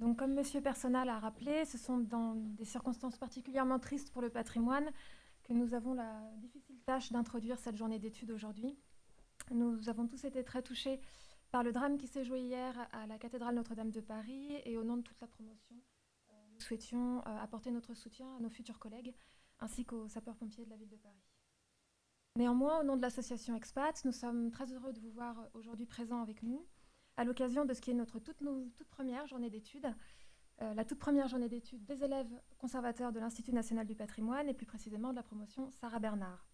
Donc, comme Monsieur Personnal a rappelé, ce sont dans des circonstances particulièrement tristes pour le patrimoine que nous avons la difficile tâche d'introduire cette journée d'études aujourd'hui. Nous avons tous été très touchés par le drame qui s'est joué hier à la cathédrale Notre-Dame de Paris et au nom de toute la promotion, euh, nous souhaitions euh, apporter notre soutien à nos futurs collègues ainsi qu'aux sapeurs-pompiers de la ville de Paris. Néanmoins, au nom de l'association Expat, nous sommes très heureux de vous voir aujourd'hui présents avec nous à l'occasion de ce qui est notre toute, première journée d'études, euh, la toute première journée d'études des élèves conservateurs de l'Institut national du patrimoine et plus précisément de la promotion Sarah Bernard.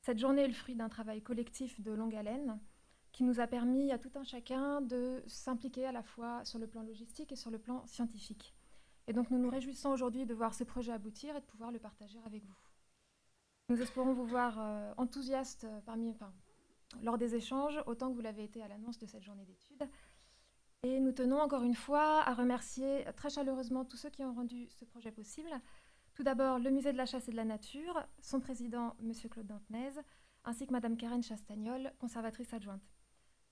Cette journée est le fruit d'un travail collectif de longue haleine qui nous a permis à tout un chacun de s'impliquer à la fois sur le plan logistique et sur le plan scientifique. Et donc nous nous réjouissons aujourd'hui de voir ce projet aboutir et de pouvoir le partager avec vous. Nous espérons vous voir euh, enthousiastes parmi, enfin, lors des échanges, autant que vous l'avez été à l'annonce de cette journée d'études. Et nous tenons encore une fois à remercier très chaleureusement tous ceux qui ont rendu ce projet possible. Tout d'abord, le Musée de la Chasse et de la Nature, son président, M. Claude Dantenez, ainsi que Mme Karen Chastagnol, conservatrice adjointe.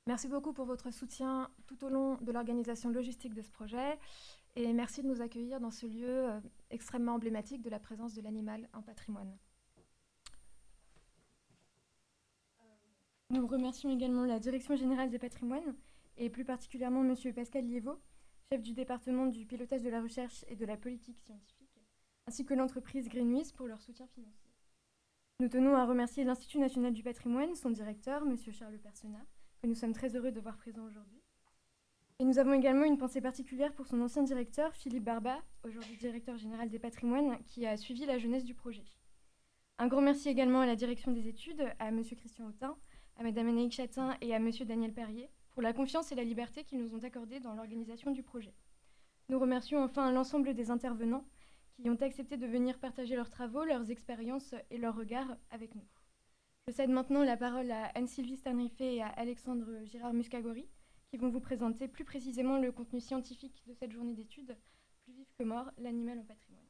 Merci beaucoup pour votre soutien tout au long de l'organisation logistique de ce projet et merci de nous accueillir dans ce lieu euh, extrêmement emblématique de la présence de l'animal en patrimoine. Nous remercions également la Direction générale des patrimoines et plus particulièrement M. Pascal Liévaux, chef du département du pilotage de la recherche et de la politique scientifique, ainsi que l'entreprise Greenwiz pour leur soutien financier. Nous tenons à remercier l'Institut national du patrimoine, son directeur, M. Charles Persona, que nous sommes très heureux de voir présent aujourd'hui. Et nous avons également une pensée particulière pour son ancien directeur, Philippe Barba, aujourd'hui directeur général des patrimoines, qui a suivi la jeunesse du projet. Un grand merci également à la direction des études, à M. Christian Autin, à Mme Anaïque Chatin et à M. Daniel Perrier pour la confiance et la liberté qu'ils nous ont accordées dans l'organisation du projet. Nous remercions enfin l'ensemble des intervenants qui ont accepté de venir partager leurs travaux, leurs expériences et leurs regards avec nous. Je cède maintenant la parole à Anne-Sylvie Sternriffet et à Alexandre Girard Muscagori, qui vont vous présenter plus précisément le contenu scientifique de cette journée d'études, plus vif que mort, l'animal en patrimoine.